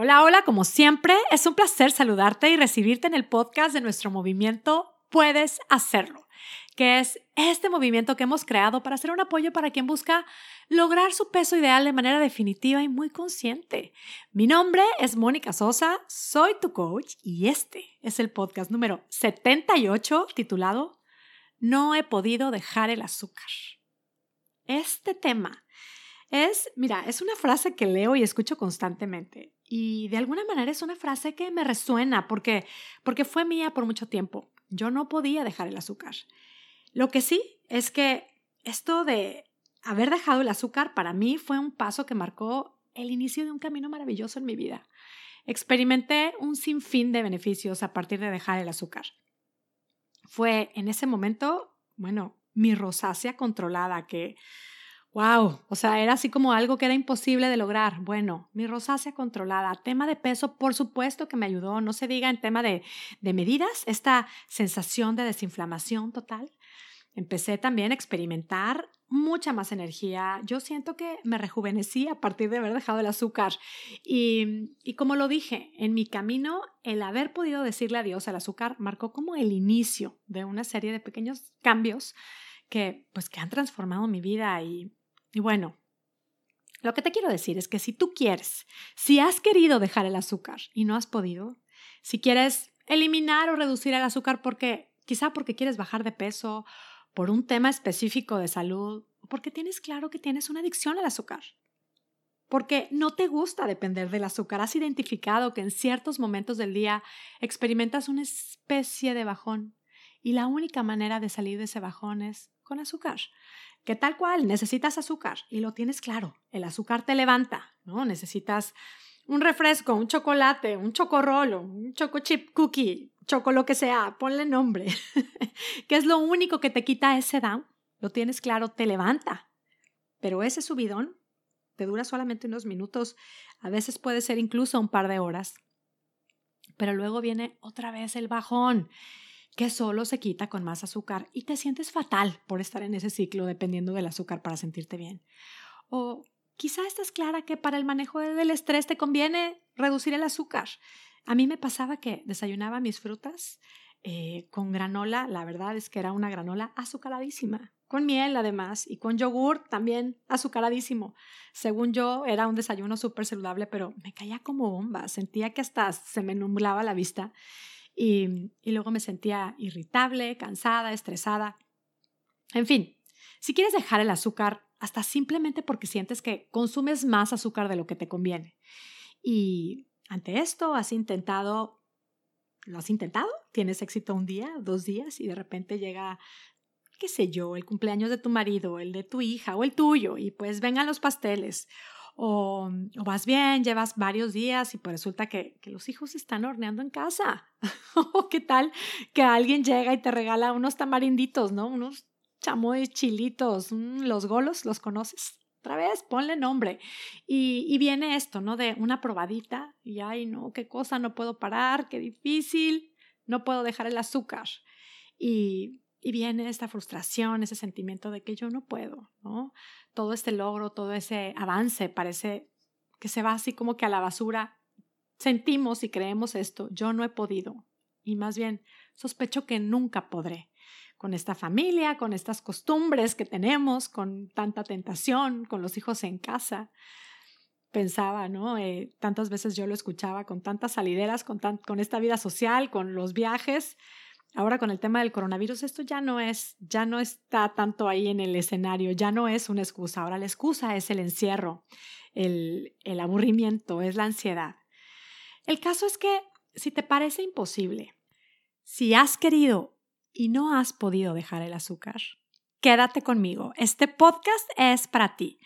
Hola, hola, como siempre, es un placer saludarte y recibirte en el podcast de nuestro movimiento Puedes Hacerlo, que es este movimiento que hemos creado para hacer un apoyo para quien busca lograr su peso ideal de manera definitiva y muy consciente. Mi nombre es Mónica Sosa, soy tu coach y este es el podcast número 78 titulado No he podido dejar el azúcar. Este tema es, mira, es una frase que leo y escucho constantemente y de alguna manera es una frase que me resuena porque, porque fue mía por mucho tiempo. Yo no podía dejar el azúcar. Lo que sí es que esto de haber dejado el azúcar para mí fue un paso que marcó el inicio de un camino maravilloso en mi vida. Experimenté un sinfín de beneficios a partir de dejar el azúcar. Fue en ese momento, bueno, mi rosácea controlada que Wow, o sea, era así como algo que era imposible de lograr. Bueno, mi rosácea controlada, tema de peso, por supuesto que me ayudó, no se diga en tema de, de medidas, esta sensación de desinflamación total. Empecé también a experimentar mucha más energía. Yo siento que me rejuvenecí a partir de haber dejado el azúcar. Y, y, como lo dije, en mi camino, el haber podido decirle adiós al azúcar marcó como el inicio de una serie de pequeños cambios que, pues, que han transformado mi vida y, y bueno, lo que te quiero decir es que si tú quieres, si has querido dejar el azúcar y no has podido, si quieres eliminar o reducir el azúcar porque quizá porque quieres bajar de peso, por un tema específico de salud, porque tienes claro que tienes una adicción al azúcar, porque no te gusta depender del azúcar, has identificado que en ciertos momentos del día experimentas una especie de bajón y la única manera de salir de ese bajón es con azúcar que tal cual necesitas azúcar y lo tienes claro, el azúcar te levanta, ¿no? Necesitas un refresco, un chocolate, un chocorrolo, un choco chip cookie, choco lo que sea, ponle nombre, que es lo único que te quita ese down, lo tienes claro, te levanta. Pero ese subidón te dura solamente unos minutos, a veces puede ser incluso un par de horas. Pero luego viene otra vez el bajón que solo se quita con más azúcar y te sientes fatal por estar en ese ciclo dependiendo del azúcar para sentirte bien. O quizá estás clara que para el manejo del estrés te conviene reducir el azúcar. A mí me pasaba que desayunaba mis frutas eh, con granola, la verdad es que era una granola azucaradísima, con miel además y con yogur también azucaradísimo. Según yo era un desayuno súper saludable, pero me caía como bomba, sentía que hasta se me nublaba la vista y, luego me sentía irritable, cansada, estresada. En fin, si quieres dejar el azúcar, hasta simplemente porque sientes que consumes más azúcar de lo que te conviene. Y ante esto has intentado, ¿lo has intentado? ¿Tienes éxito un día, dos días y de repente llega, qué sé yo, el cumpleaños de tu marido, el de tu hija o el tuyo y pues vengan los pasteles o, vas bien, llevas varios días y pues resulta que, los hijos están horneando en casa. o qué tal que alguien llega y te regala unos tamarinditos, ¿no? Unos chamoy chilitos, los golos, ¿los conoces? Otra vez, ponle nombre. Y, y viene esto, ¿no? De una probadita y, ay, no, qué cosa, no puedo parar, qué difícil, no puedo dejar el azúcar. Y, y viene esta frustración, ese sentimiento de que yo no puedo, ¿no? Todo este logro, todo ese avance parece que se va así como que a la basura. Sentimos y creemos esto, yo no he podido. Y más bien, sospecho que nunca podré. Con esta familia, con estas costumbres que tenemos, con tanta tentación, con los hijos en casa. Pensaba, ¿no? Eh, tantas veces yo lo escuchaba con tantas salideras, con, con esta vida social, con los viajes Ahora con el tema del coronavirus, esto ya no es, ya no está tanto ahí en el escenario, ya no es una excusa. Ahora la excusa es el encierro, el, el aburrimiento, es la ansiedad. El caso es que si te parece imposible, si has querido y no has podido dejar el azúcar, quédate conmigo. Este podcast es para ti.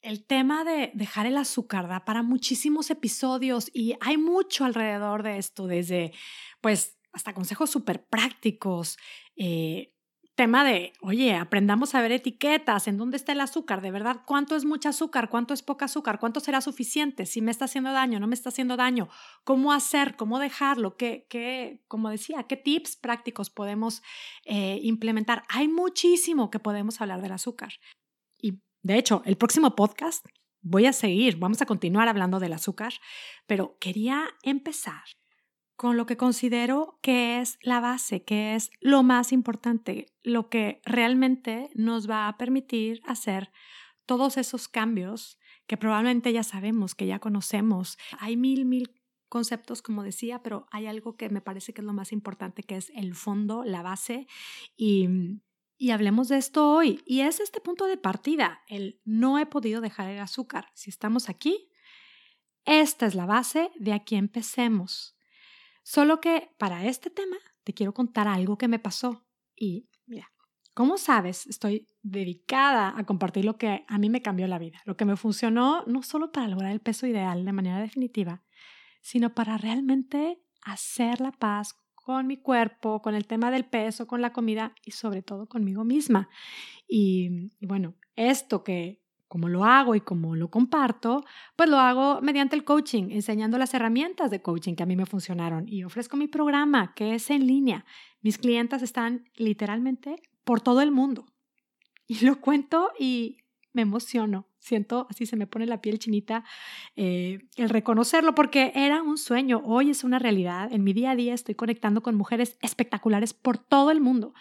El tema de dejar el azúcar da para muchísimos episodios y hay mucho alrededor de esto, desde pues hasta consejos súper prácticos. Eh, tema de, oye, aprendamos a ver etiquetas, en dónde está el azúcar, de verdad, cuánto es mucho azúcar, cuánto es poco azúcar, cuánto será suficiente, si me está haciendo daño, no me está haciendo daño, cómo hacer, cómo dejarlo, qué, qué como decía, qué tips prácticos podemos eh, implementar. Hay muchísimo que podemos hablar del azúcar. Y de hecho, el próximo podcast voy a seguir, vamos a continuar hablando del azúcar, pero quería empezar con lo que considero que es la base, que es lo más importante, lo que realmente nos va a permitir hacer todos esos cambios que probablemente ya sabemos, que ya conocemos. Hay mil, mil conceptos, como decía, pero hay algo que me parece que es lo más importante, que es el fondo, la base. Y, y hablemos de esto hoy. Y es este punto de partida, el no he podido dejar el azúcar. Si estamos aquí, esta es la base, de aquí empecemos. Solo que para este tema te quiero contar algo que me pasó. Y mira, como sabes, estoy dedicada a compartir lo que a mí me cambió la vida, lo que me funcionó no solo para lograr el peso ideal de manera definitiva, sino para realmente hacer la paz con mi cuerpo, con el tema del peso, con la comida y sobre todo conmigo misma. Y, y bueno, esto que como lo hago y como lo comparto, pues lo hago mediante el coaching, enseñando las herramientas de coaching que a mí me funcionaron y ofrezco mi programa que es en línea. Mis clientas están literalmente por todo el mundo. Y lo cuento y me emociono. Siento, así se me pone la piel chinita eh, el reconocerlo porque era un sueño, hoy es una realidad. En mi día a día estoy conectando con mujeres espectaculares por todo el mundo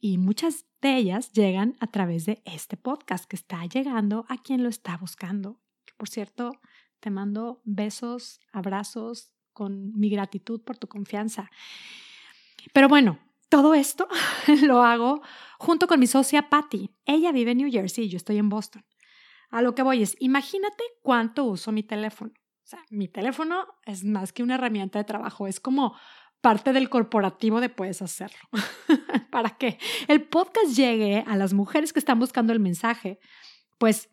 y muchas de ellas llegan a través de este podcast que está llegando a quien lo está buscando. Por cierto, te mando besos, abrazos con mi gratitud por tu confianza. Pero bueno, todo esto lo hago junto con mi socia Patty. Ella vive en New Jersey y yo estoy en Boston. A lo que voy es, imagínate cuánto uso mi teléfono. O sea, mi teléfono es más que una herramienta de trabajo, es como parte del corporativo de puedes hacerlo. Para que el podcast llegue a las mujeres que están buscando el mensaje, pues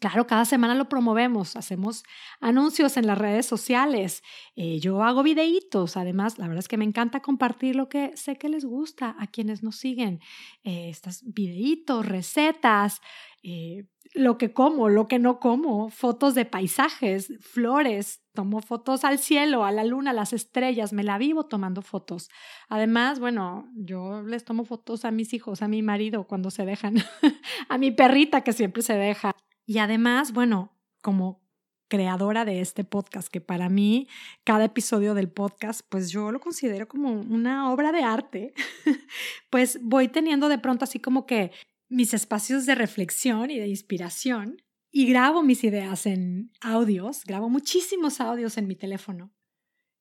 Claro, cada semana lo promovemos, hacemos anuncios en las redes sociales, eh, yo hago videitos, además, la verdad es que me encanta compartir lo que sé que les gusta a quienes nos siguen, eh, estos videitos, recetas, eh, lo que como, lo que no como, fotos de paisajes, flores, tomo fotos al cielo, a la luna, a las estrellas, me la vivo tomando fotos. Además, bueno, yo les tomo fotos a mis hijos, a mi marido cuando se dejan, a mi perrita que siempre se deja. Y además, bueno, como creadora de este podcast, que para mí cada episodio del podcast, pues yo lo considero como una obra de arte, pues voy teniendo de pronto así como que mis espacios de reflexión y de inspiración y grabo mis ideas en audios, grabo muchísimos audios en mi teléfono.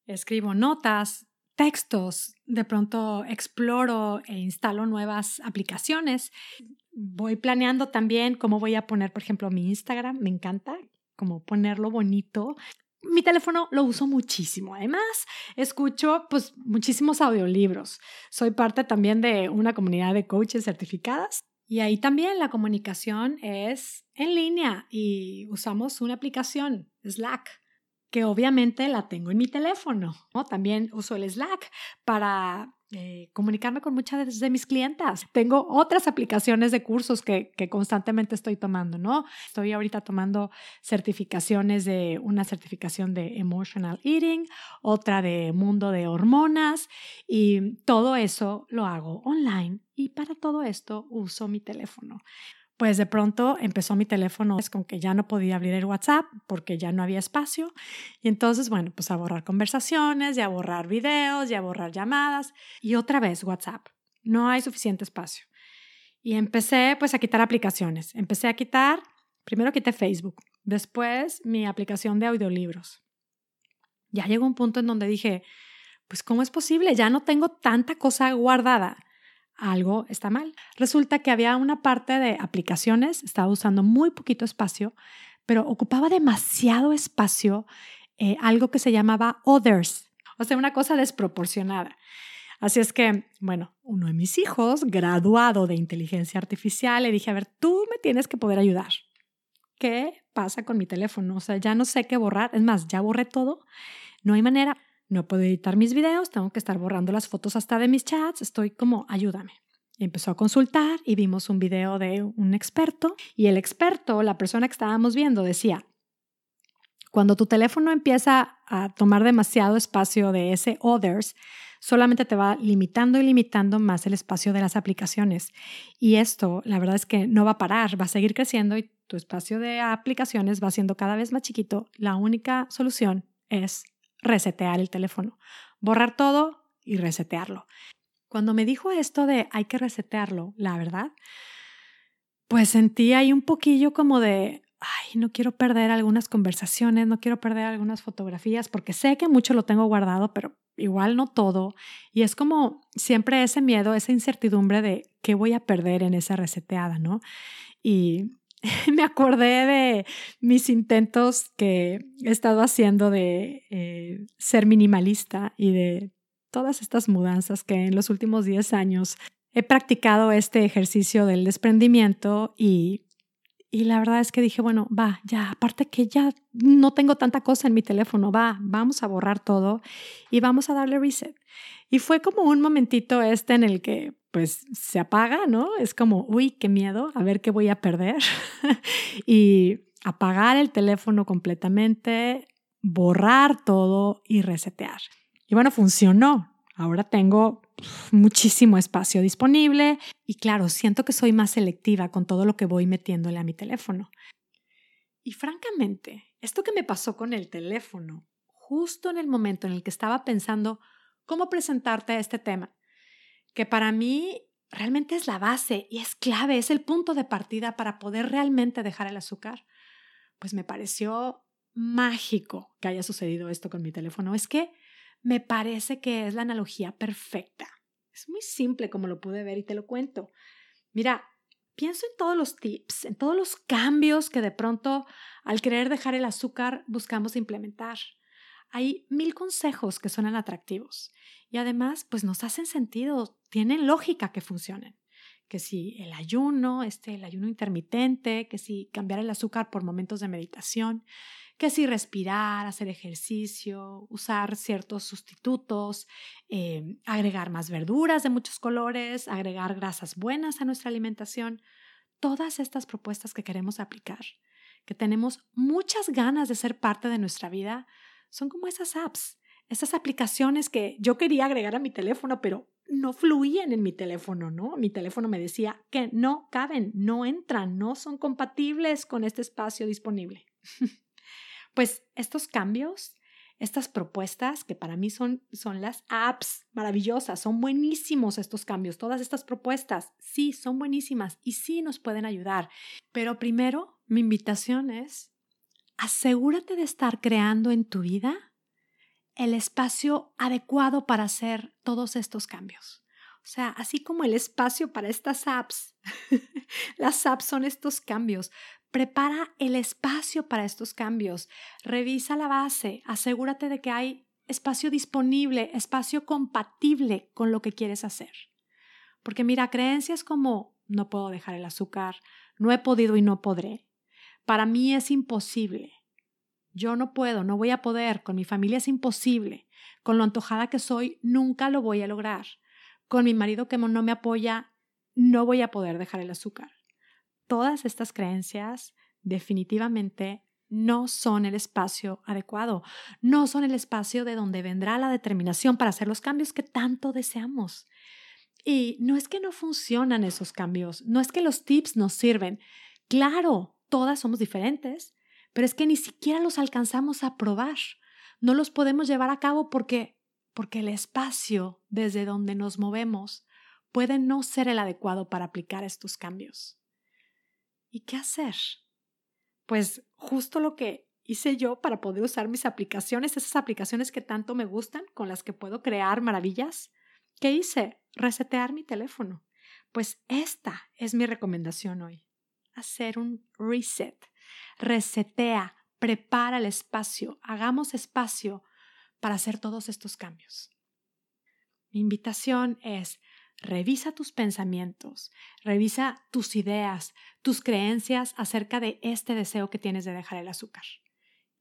Escribo notas, textos, de pronto exploro e instalo nuevas aplicaciones. Voy planeando también cómo voy a poner, por ejemplo, mi Instagram, me encanta como ponerlo bonito. Mi teléfono lo uso muchísimo. Además, escucho pues muchísimos audiolibros. Soy parte también de una comunidad de coaches certificadas y ahí también la comunicación es en línea y usamos una aplicación, Slack, que obviamente la tengo en mi teléfono. También uso el Slack para eh, comunicarme con muchas de mis clientas. Tengo otras aplicaciones de cursos que, que, constantemente estoy tomando, ¿no? Estoy ahorita tomando certificaciones de una certificación de emotional eating, otra de mundo de hormonas y todo eso lo hago online y para todo esto uso mi teléfono pues de pronto empezó mi teléfono con que ya no podía abrir el WhatsApp porque ya no había espacio. Y entonces, bueno, pues a borrar conversaciones, y a borrar videos, y a borrar llamadas. Y otra vez WhatsApp. No hay suficiente espacio. Y empecé pues a quitar aplicaciones. Empecé a quitar, primero quité Facebook, después mi aplicación de audiolibros. Ya llegó un punto en donde dije, pues ¿cómo es posible? Ya no tengo tanta cosa guardada algo está mal. Resulta que había una parte de aplicaciones, estaba usando muy poquito espacio, pero ocupaba demasiado espacio eh, algo que se llamaba others, o sea, una cosa desproporcionada. Así es que, bueno, uno de mis hijos, graduado de inteligencia artificial, le dije, a ver, tú me tienes que poder ayudar. ¿Qué pasa con mi teléfono? O sea, ya no sé qué borrar. Es más, ya borré todo. No hay manera no puedo editar mis videos, tengo que estar borrando las fotos hasta de mis chats, estoy como, ayúdame. Y empezó a consultar y vimos un video de un experto y el experto, la persona que estábamos viendo, decía, cuando tu teléfono empieza a tomar demasiado espacio de ese others, solamente te va limitando y limitando más el espacio de las aplicaciones. Y esto, la verdad es que no va a parar, va a seguir creciendo y tu espacio de aplicaciones va siendo cada vez más chiquito, la única solución es resetear el teléfono, borrar todo y resetearlo. Cuando me dijo esto de hay que resetearlo, la verdad, pues sentí ahí un poquillo como de, ay, no quiero perder algunas conversaciones, no quiero perder algunas fotografías, porque sé que mucho lo tengo guardado, pero igual no todo. Y es como siempre ese miedo, esa incertidumbre de qué voy a perder en esa reseteada, ¿no? Y me acordé de mis intentos que he estado haciendo de eh, ser minimalista y de todas estas mudanzas que en los últimos 10 años he practicado este ejercicio del desprendimiento y, y la verdad es que dije, bueno, va, ya, aparte que ya no tengo tanta cosa en mi teléfono, va, vamos a borrar todo y vamos a darle reset. Y fue como un momentito este en el que pues se apaga, ¿no? Es como, uy, qué miedo, a ver qué voy a perder. y apagar el teléfono completamente, borrar todo y resetear. Y bueno, funcionó. Ahora tengo muchísimo espacio disponible y claro, siento que soy más selectiva con todo lo que voy metiéndole a mi teléfono. Y francamente, esto que me pasó con el teléfono, justo en el momento en el que estaba pensando cómo presentarte este tema, que para mí realmente es la base y es clave, es el punto de partida para poder realmente dejar el azúcar, pues me pareció mágico que haya sucedido esto con mi teléfono. Es que me parece que es la analogía perfecta. Es muy simple como lo pude ver y te lo cuento. Mira, pienso en todos los tips, en todos los cambios que de pronto al querer dejar el azúcar buscamos implementar. Hay mil consejos que suenan atractivos y además pues nos hacen sentido, tienen lógica que funcionen. Que si el ayuno, este, el ayuno intermitente, que si cambiar el azúcar por momentos de meditación, que si respirar, hacer ejercicio, usar ciertos sustitutos, eh, agregar más verduras de muchos colores, agregar grasas buenas a nuestra alimentación, todas estas propuestas que queremos aplicar, que tenemos muchas ganas de ser parte de nuestra vida, son como esas apps, esas aplicaciones que yo quería agregar a mi teléfono, pero no fluían en mi teléfono, ¿no? Mi teléfono me decía que no caben, no entran, no son compatibles con este espacio disponible. Pues estos cambios, estas propuestas, que para mí son, son las apps maravillosas, son buenísimos estos cambios, todas estas propuestas, sí, son buenísimas y sí nos pueden ayudar. Pero primero, mi invitación es, asegúrate de estar creando en tu vida el espacio adecuado para hacer todos estos cambios. O sea, así como el espacio para estas apps, las apps son estos cambios, Prepara el espacio para estos cambios. Revisa la base. Asegúrate de que hay espacio disponible, espacio compatible con lo que quieres hacer. Porque mira, creencias como no puedo dejar el azúcar, no he podido y no podré. Para mí es imposible. Yo no puedo, no voy a poder, con mi familia es imposible. Con lo antojada que soy, nunca lo voy a lograr. Con mi marido que no me apoya, no voy a poder dejar el azúcar todas estas creencias definitivamente no son el espacio adecuado, no son el espacio de donde vendrá la determinación para hacer los cambios que tanto deseamos. Y no es que no funcionan esos cambios, no es que los tips nos sirven. Claro, todas somos diferentes, pero es que ni siquiera los alcanzamos a probar. No los podemos llevar a cabo porque porque el espacio desde donde nos movemos puede no ser el adecuado para aplicar estos cambios. ¿Y qué hacer? Pues justo lo que hice yo para poder usar mis aplicaciones, esas aplicaciones que tanto me gustan, con las que puedo crear maravillas. ¿Qué hice? Resetear mi teléfono. Pues esta es mi recomendación hoy. Hacer un reset. Resetea, prepara el espacio, hagamos espacio para hacer todos estos cambios. Mi invitación es Revisa tus pensamientos, revisa tus ideas, tus creencias acerca de este deseo que tienes de dejar el azúcar.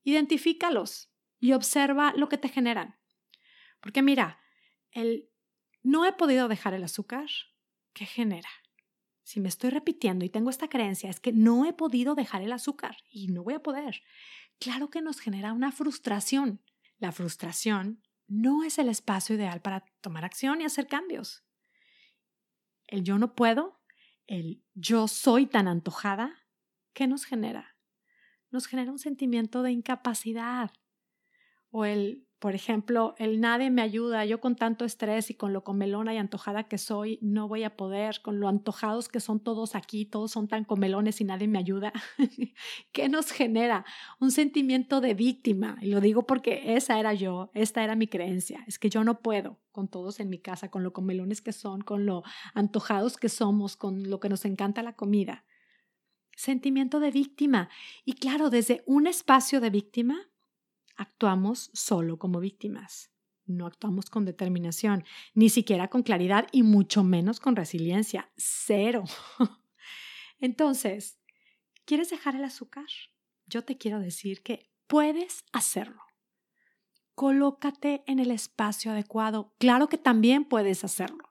Identifícalos y observa lo que te generan. Porque mira, el no he podido dejar el azúcar, ¿qué genera? Si me estoy repitiendo y tengo esta creencia, es que no he podido dejar el azúcar y no voy a poder. Claro que nos genera una frustración. La frustración no es el espacio ideal para tomar acción y hacer cambios el yo no puedo, el yo soy tan antojada ¿qué nos genera? Nos genera un sentimiento de incapacidad o el por ejemplo, el nadie me ayuda, yo con tanto estrés y con lo comelona y antojada que soy, no voy a poder, con lo antojados que son todos aquí, todos son tan comelones y nadie me ayuda. ¿Qué nos genera? Un sentimiento de víctima. Y lo digo porque esa era yo, esta era mi creencia, es que yo no puedo con todos en mi casa, con lo comelones que son, con lo antojados que somos, con lo que nos encanta la comida. Sentimiento de víctima. Y claro, desde un espacio de víctima actuamos solo como víctimas. No actuamos con determinación, ni siquiera con claridad y mucho menos con resiliencia. Cero. Entonces, ¿quieres dejar el azúcar? Yo te quiero decir que puedes hacerlo. Colócate en el espacio adecuado. Claro que también puedes hacerlo.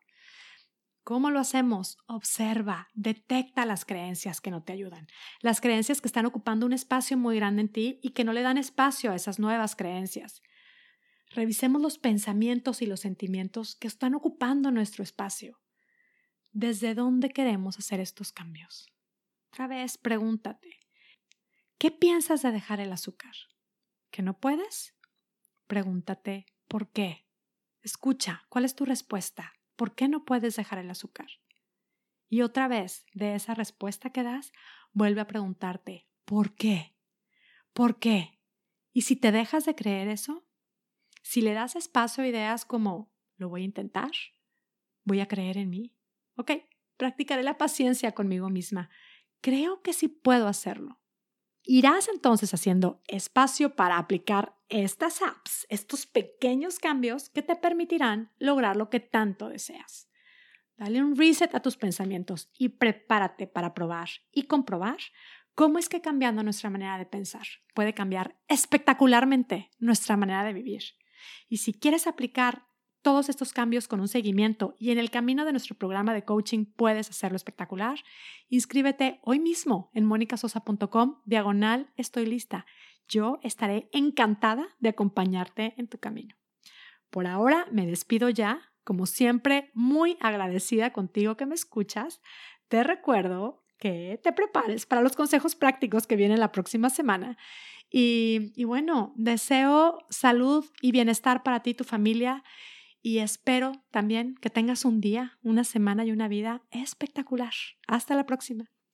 ¿Cómo lo hacemos? Observa, detecta las creencias que no te ayudan, las creencias que están ocupando un espacio muy grande en ti y que no le dan espacio a esas nuevas creencias. Revisemos los pensamientos y los sentimientos que están ocupando nuestro espacio. ¿Desde dónde queremos hacer estos cambios? Otra vez, pregúntate, ¿qué piensas de dejar el azúcar? ¿Que no puedes? Pregúntate, ¿por qué? Escucha, ¿cuál es tu respuesta? ¿Por qué no puedes dejar el azúcar? Y otra vez, de esa respuesta que das, vuelve a preguntarte, ¿por qué? ¿Por qué? Y si te dejas de creer eso, si le das espacio a ideas como, lo voy a intentar, voy a creer en mí, ok, practicaré la paciencia conmigo misma, creo que sí puedo hacerlo. Irás entonces haciendo espacio para aplicar estas apps, estos pequeños cambios que te permitirán lograr lo que tanto deseas. Dale un reset a tus pensamientos y prepárate para probar y comprobar cómo es que cambiando nuestra manera de pensar puede cambiar espectacularmente nuestra manera de vivir. Y si quieres aplicar todos estos cambios con un seguimiento y en el camino de nuestro programa de coaching puedes hacerlo espectacular, inscríbete hoy mismo en monicasosa.com diagonal estoy lista. Yo estaré encantada de acompañarte en tu camino. Por ahora me despido ya, como siempre, muy agradecida contigo que me escuchas. Te recuerdo que te prepares para los consejos prácticos que vienen la próxima semana. Y, y bueno, deseo salud y bienestar para ti y tu familia y espero también que tengas un día, una semana y una vida espectacular. Hasta la próxima.